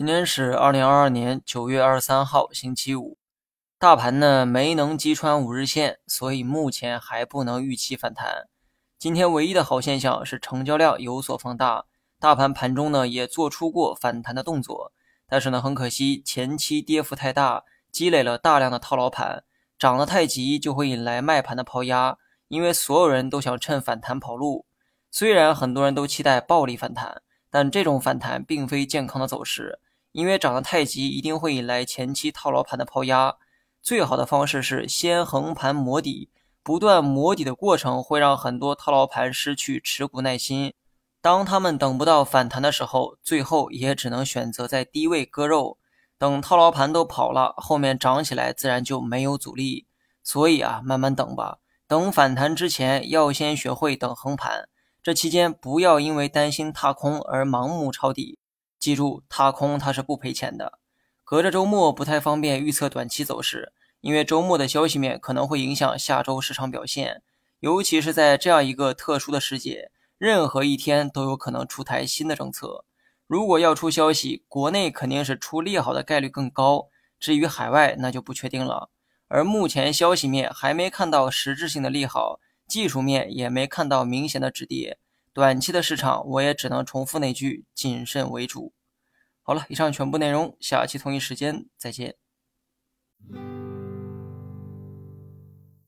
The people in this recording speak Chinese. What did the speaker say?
今天是二零二二年九月二十三号，星期五。大盘呢没能击穿五日线，所以目前还不能预期反弹。今天唯一的好现象是成交量有所放大，大盘盘中呢也做出过反弹的动作，但是呢很可惜前期跌幅太大，积累了大量的套牢盘，涨得太急就会引来卖盘的抛压，因为所有人都想趁反弹跑路。虽然很多人都期待暴力反弹，但这种反弹并非健康的走势。因为涨得太急，一定会引来前期套牢盘的抛压。最好的方式是先横盘磨底，不断磨底的过程会让很多套牢盘失去持股耐心。当他们等不到反弹的时候，最后也只能选择在低位割肉。等套牢盘都跑了，后面涨起来自然就没有阻力。所以啊，慢慢等吧。等反弹之前，要先学会等横盘。这期间不要因为担心踏空而盲目抄底。记住，踏空它是不赔钱的。隔着周末不太方便预测短期走势，因为周末的消息面可能会影响下周市场表现。尤其是在这样一个特殊的时节，任何一天都有可能出台新的政策。如果要出消息，国内肯定是出利好的概率更高，至于海外那就不确定了。而目前消息面还没看到实质性的利好，技术面也没看到明显的止跌。短期的市场，我也只能重复那句：谨慎为主。好了，以上全部内容，下期同一时间再见。